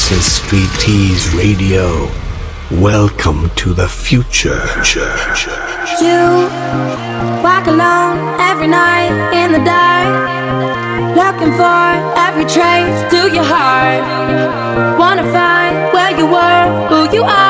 This is Street Tease Radio. Welcome to the future. You walk alone every night in the dark, looking for every trace to your heart. Wanna find where you were, who you are.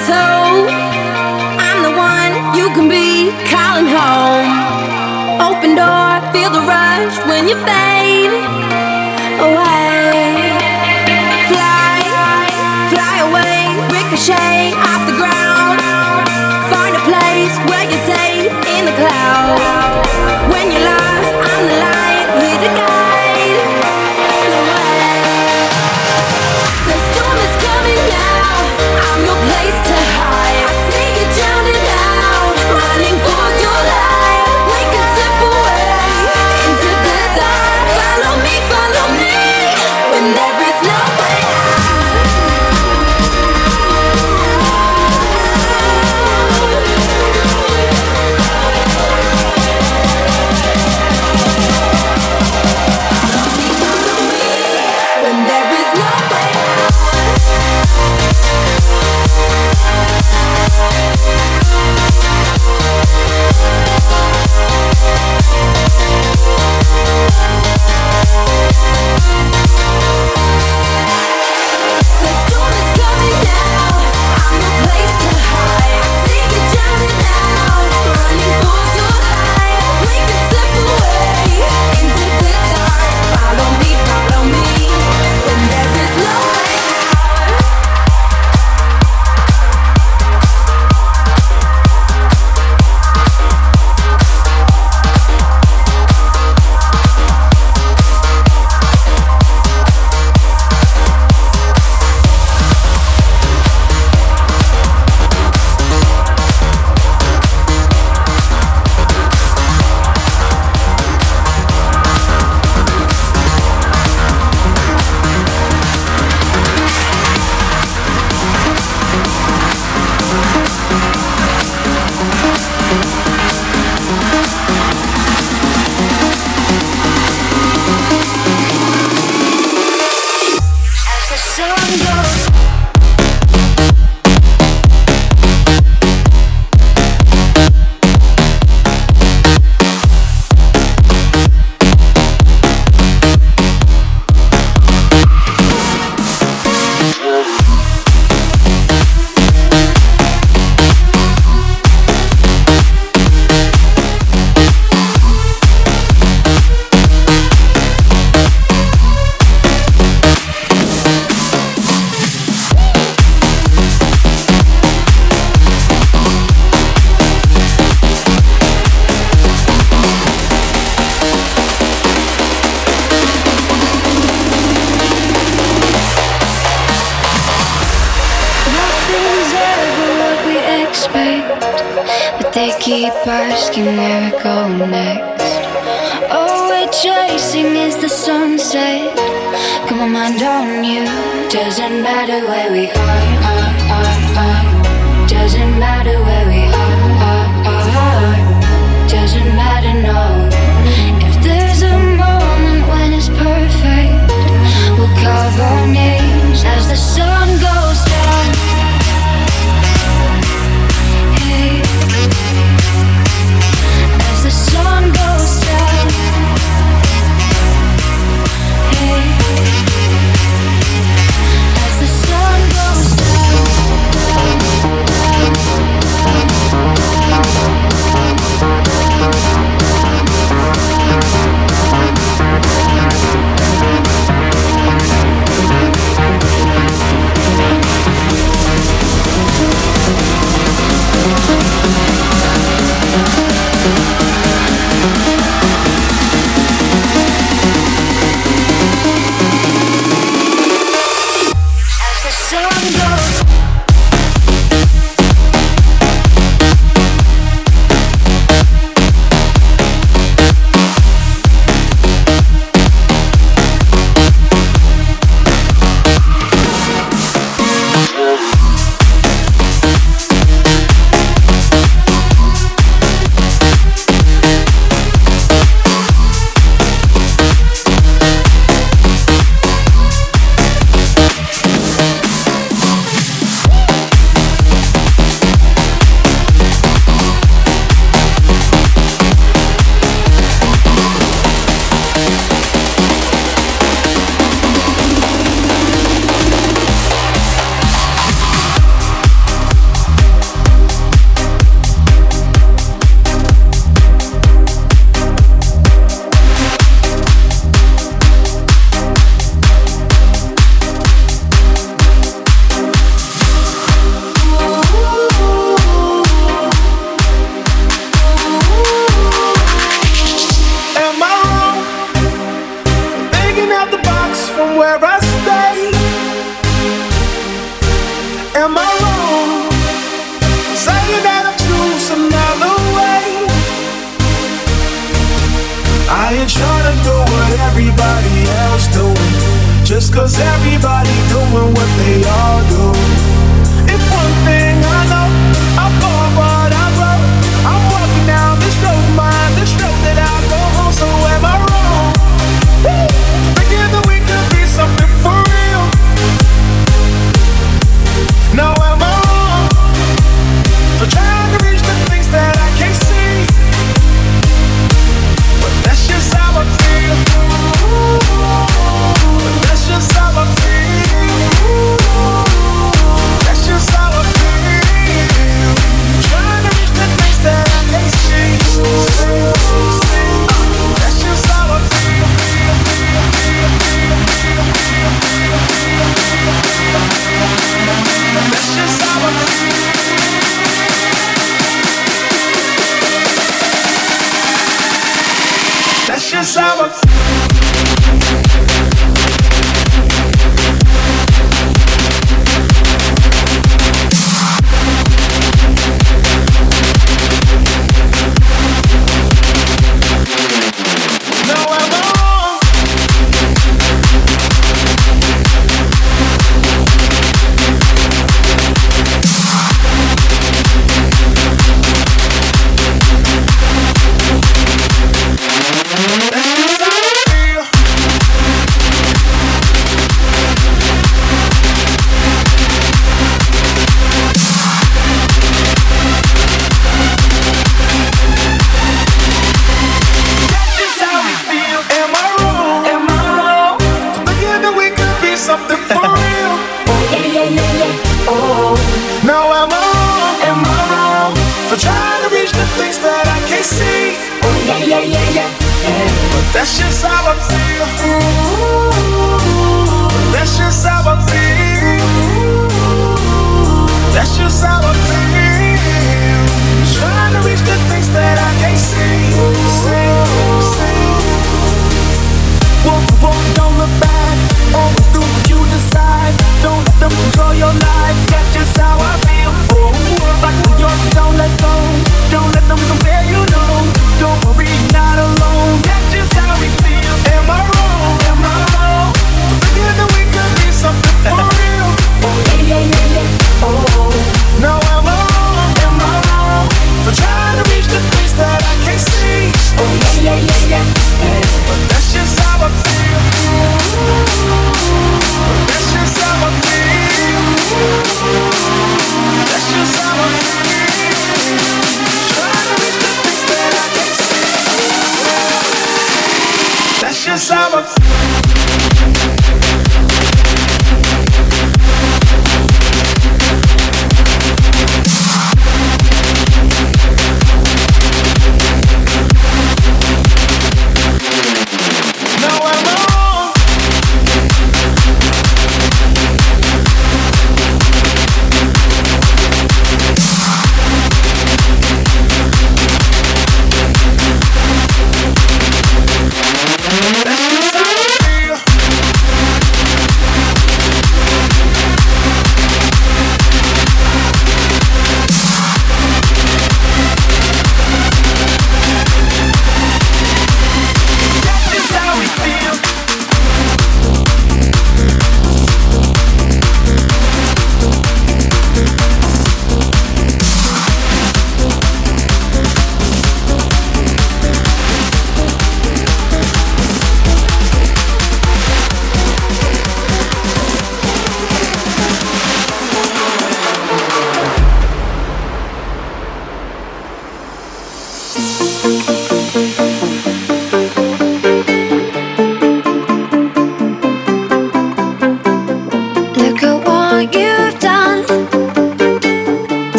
asshole. I'm the one you can be calling home. Open door, feel the rush when you fade away. Fly, fly away, ricochet.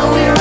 To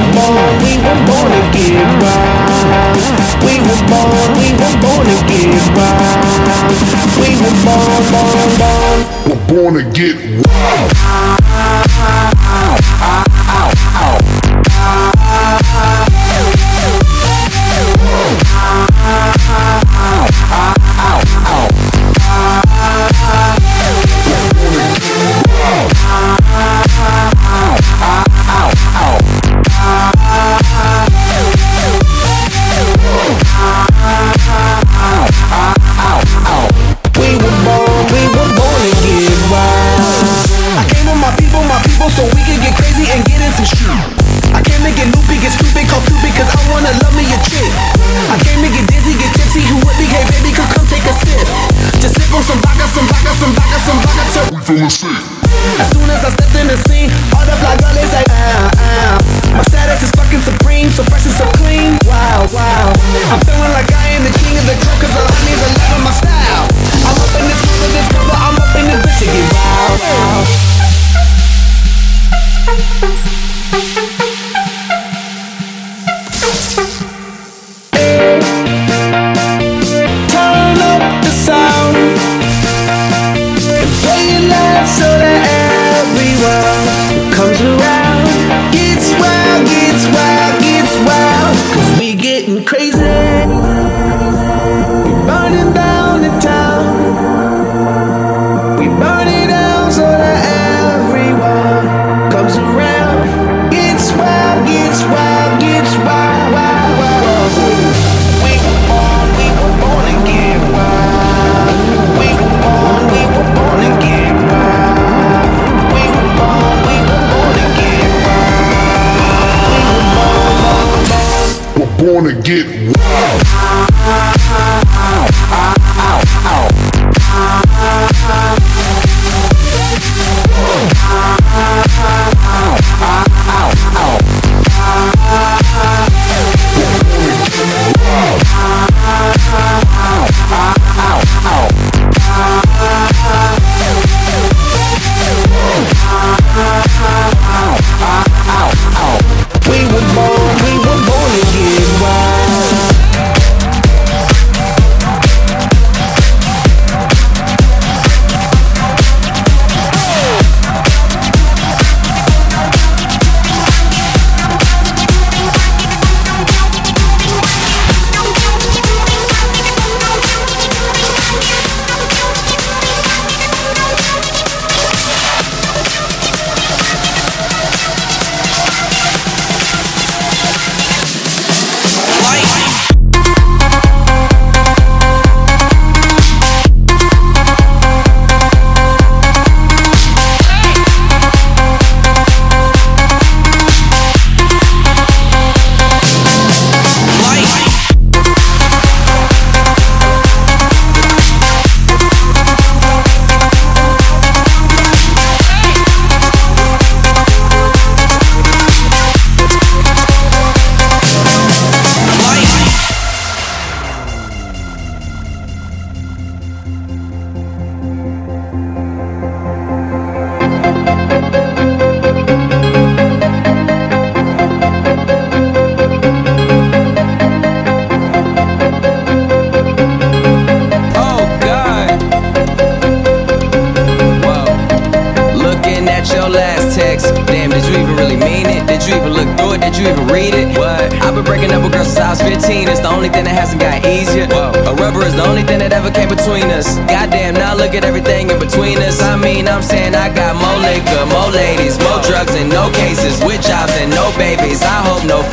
were born, we were born to get wild. We were born, we were born to get wild. We were born, born, born. We're born to get wild.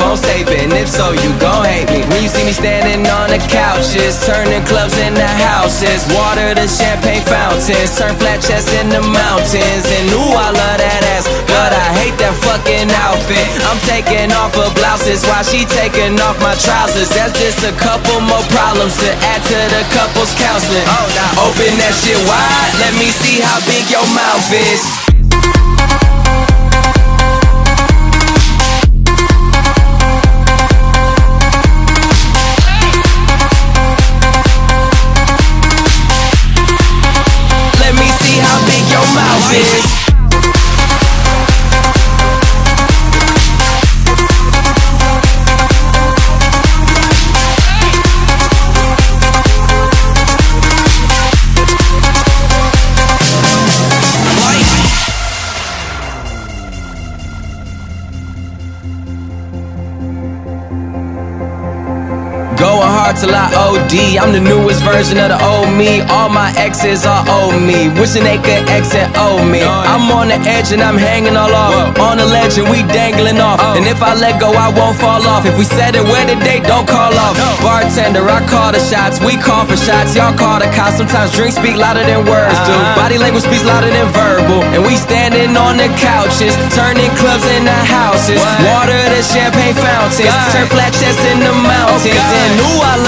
Phone's taping. If so, you gon' hate me. When you see me standing on the couches, turning clubs into houses. Water to champagne fountains, turn flat chests into mountains. And ooh, I love that ass, but I hate that fucking outfit. I'm taking off her blouses while she taking off my trousers. That's just a couple more problems to add to the couple's counseling. Oh, now open that shit wide. Let me see how big your mouth is. Till I OD. I'm the newest version of the old me. All my exes are old me. Wishing they could exit old me. I'm on the edge and I'm hanging all off. On the ledge and we dangling off. And if I let go, I won't fall off. If we set it where the date, don't call off. Bartender, I call the shots. We call for shots. Y'all call the cops. Sometimes drinks speak louder than words do. Uh-huh. Body language speaks louder than verbal. And we standing on the couches, turning clubs into houses. Water to champagne fountains. Turn flat chests into mountains. Oh, and ooh, I love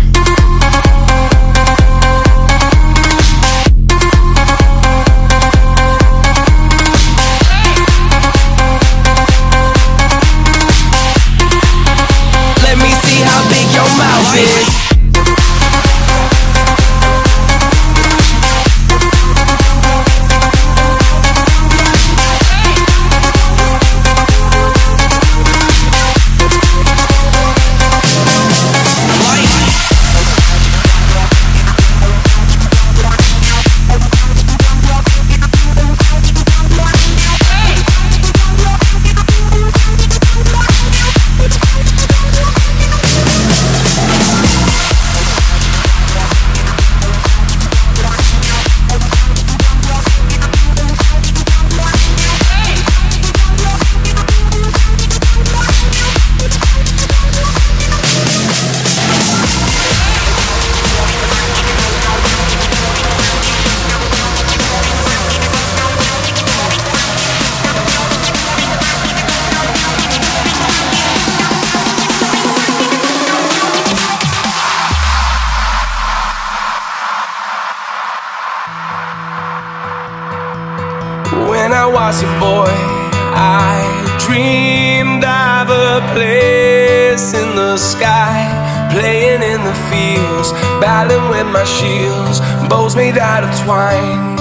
Bows made out of twine.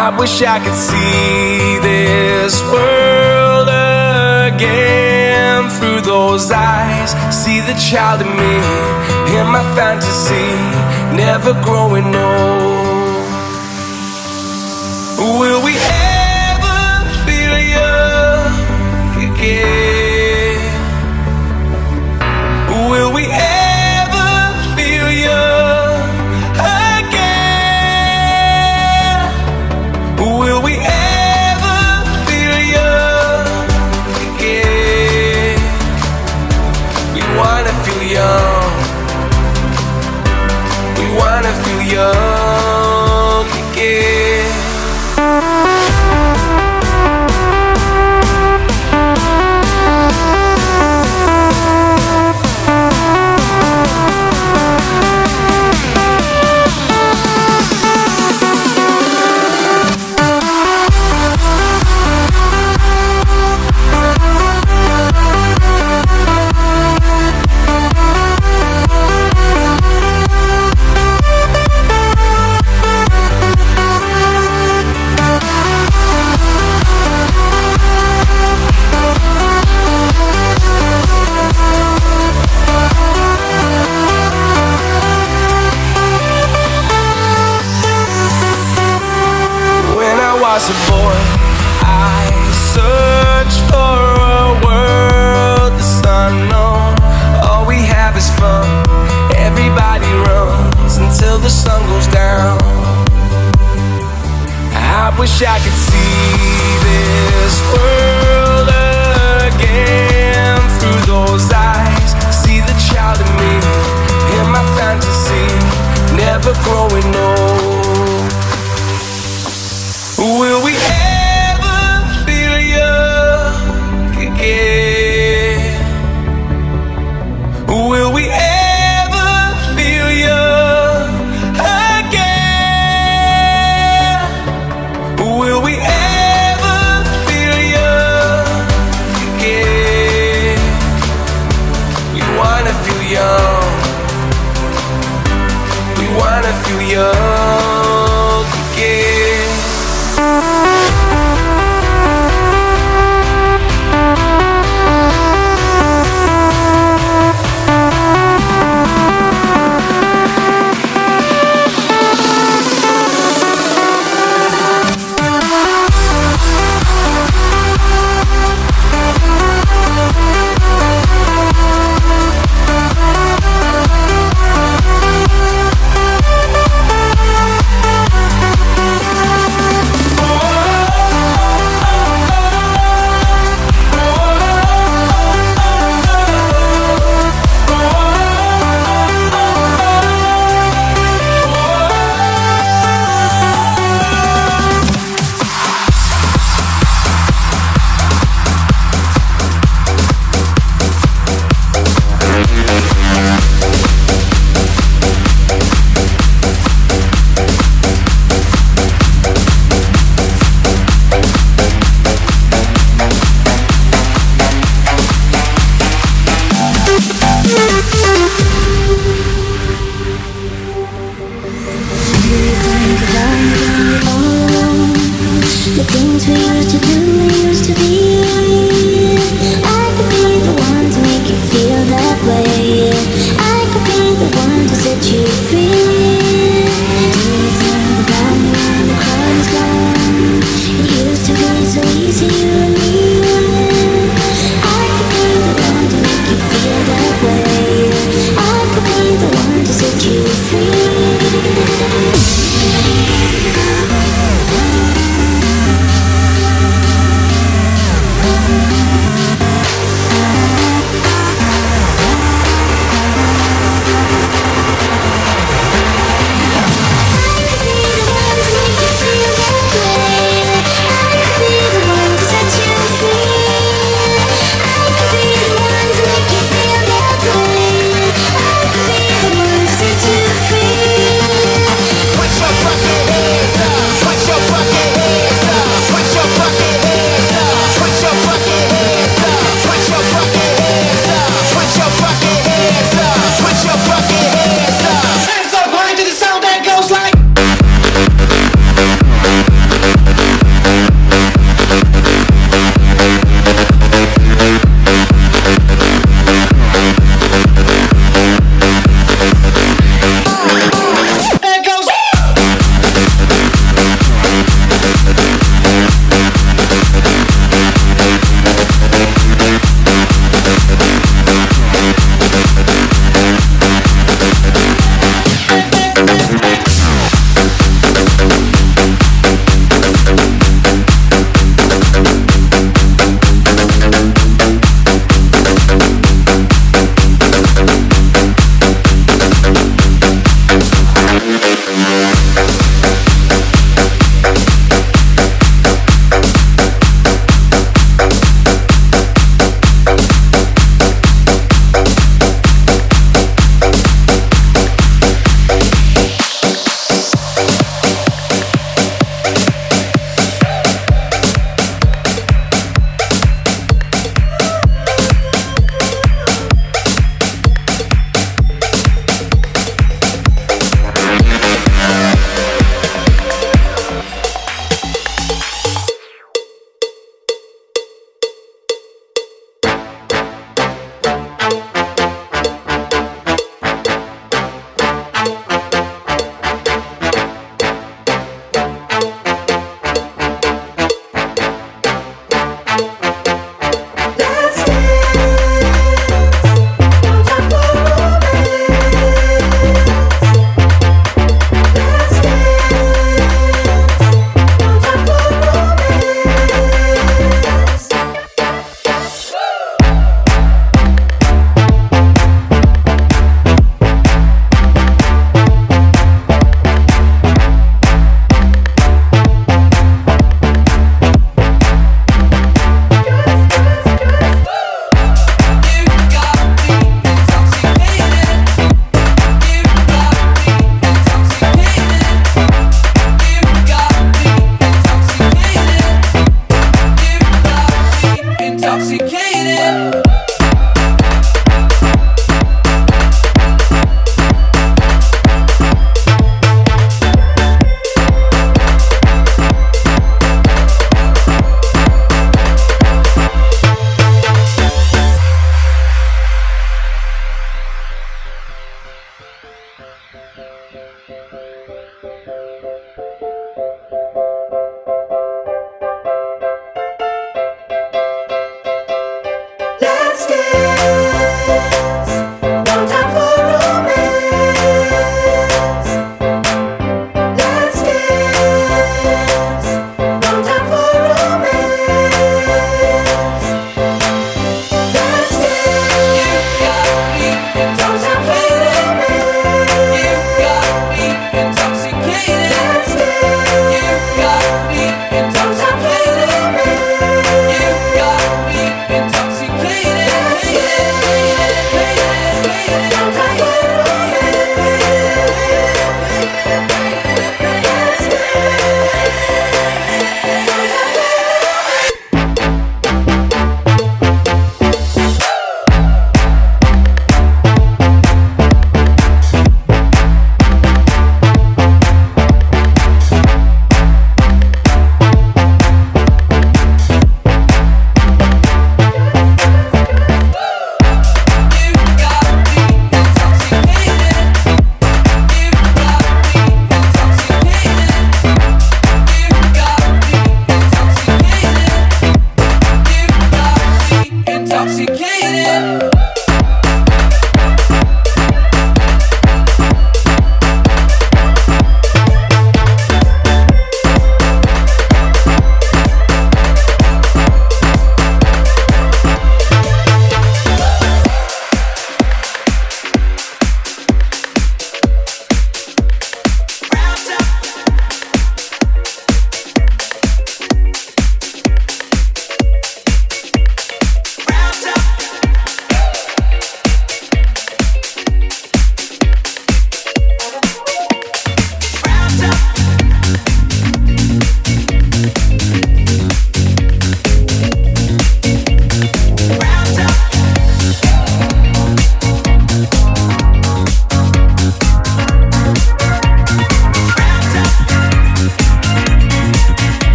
I wish I could see this world again through those eyes. See the child in me, in my fantasy, never growing old.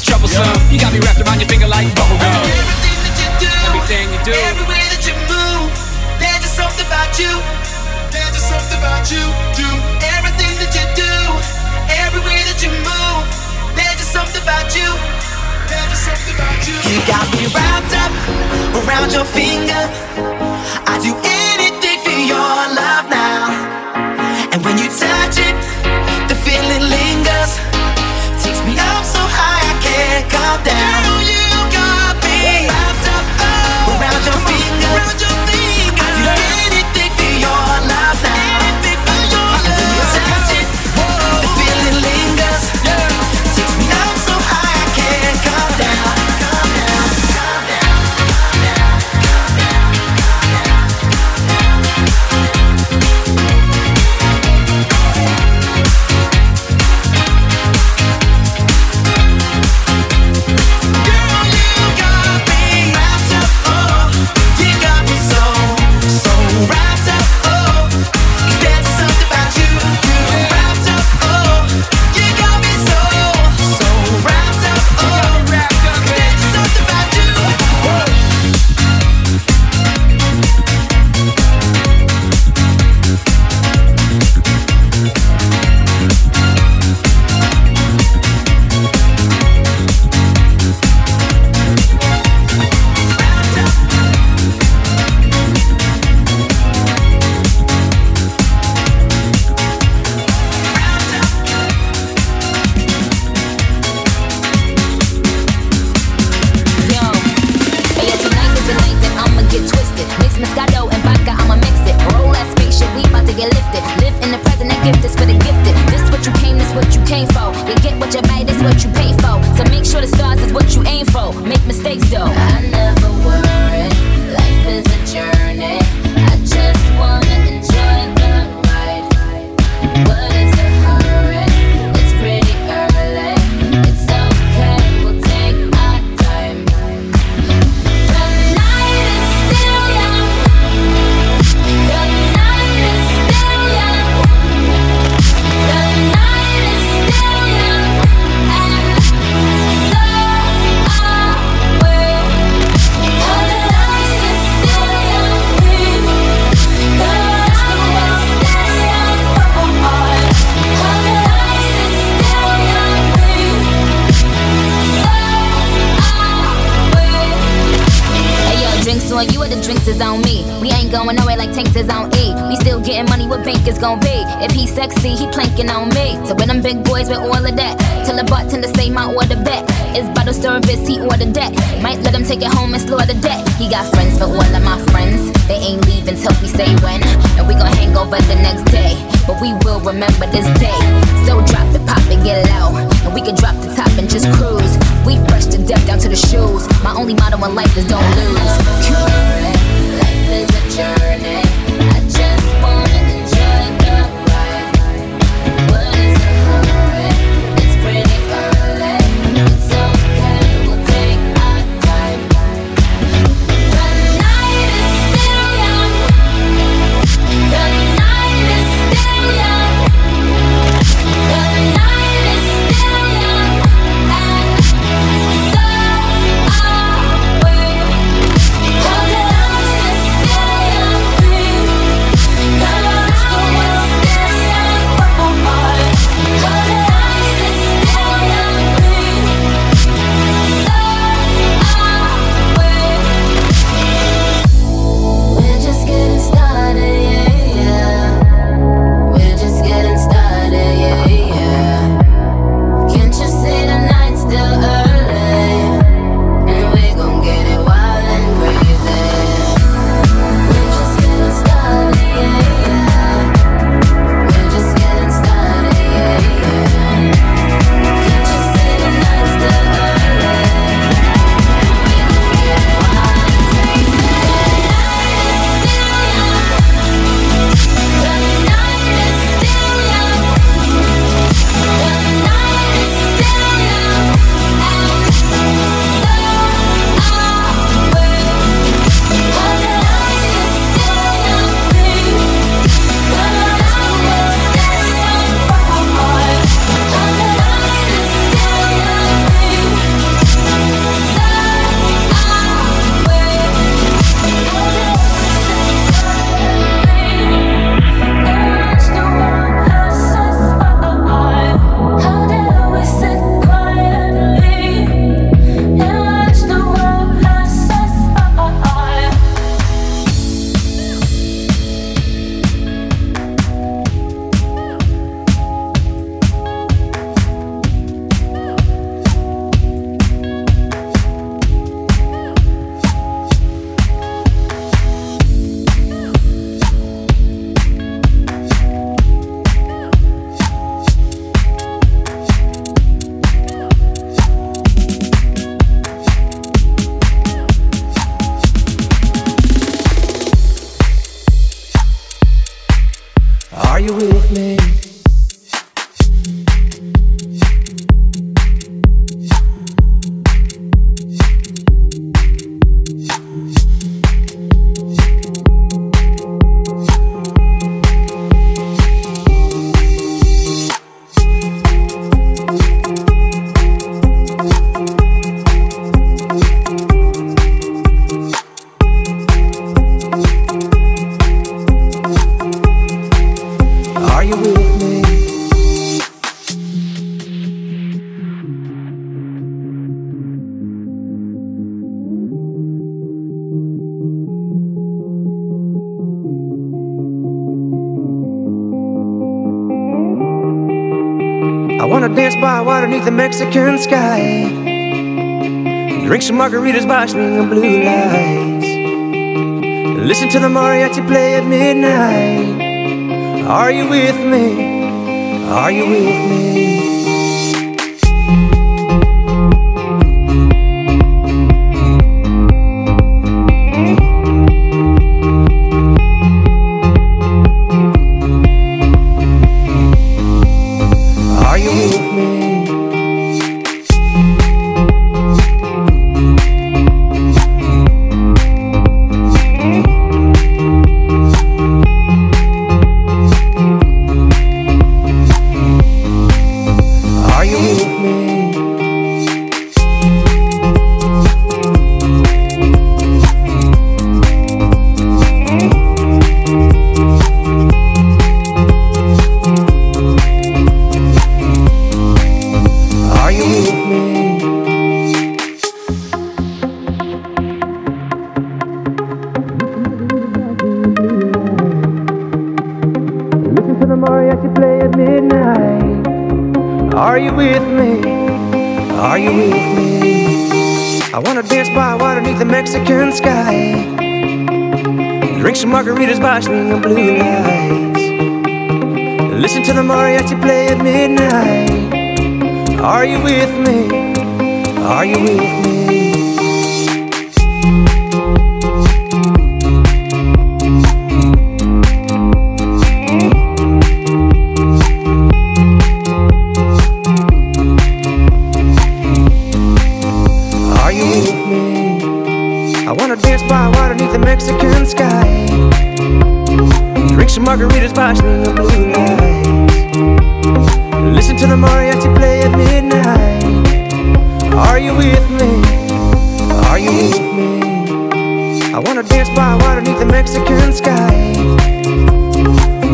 is troublesome. Yeah. You got me wrapped around your finger like bubblegum. Everything that you do, everything you do, every way that you move, there's just something about you. There's just something about you. Do everything that you do, every way that you move, there's just something about you. You got me wrapped up around your finger. I do anything. the Mexican sky. Drink some margaritas by swing of blue lights. Listen to the mariachi play at midnight. Are you with me? Are you with me? I wanna dance by water beneath the Mexican sky. Drink some margaritas by swinging blue lights. Listen to the mariachi play at midnight. Are you with me? Are you with me? I wanna dance by water beneath the Mexican sky.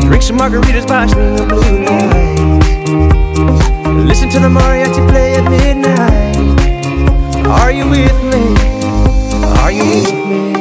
Drink some margaritas by swinging blue lights. Listen to the mariachi play at midnight. Are you with me? Are you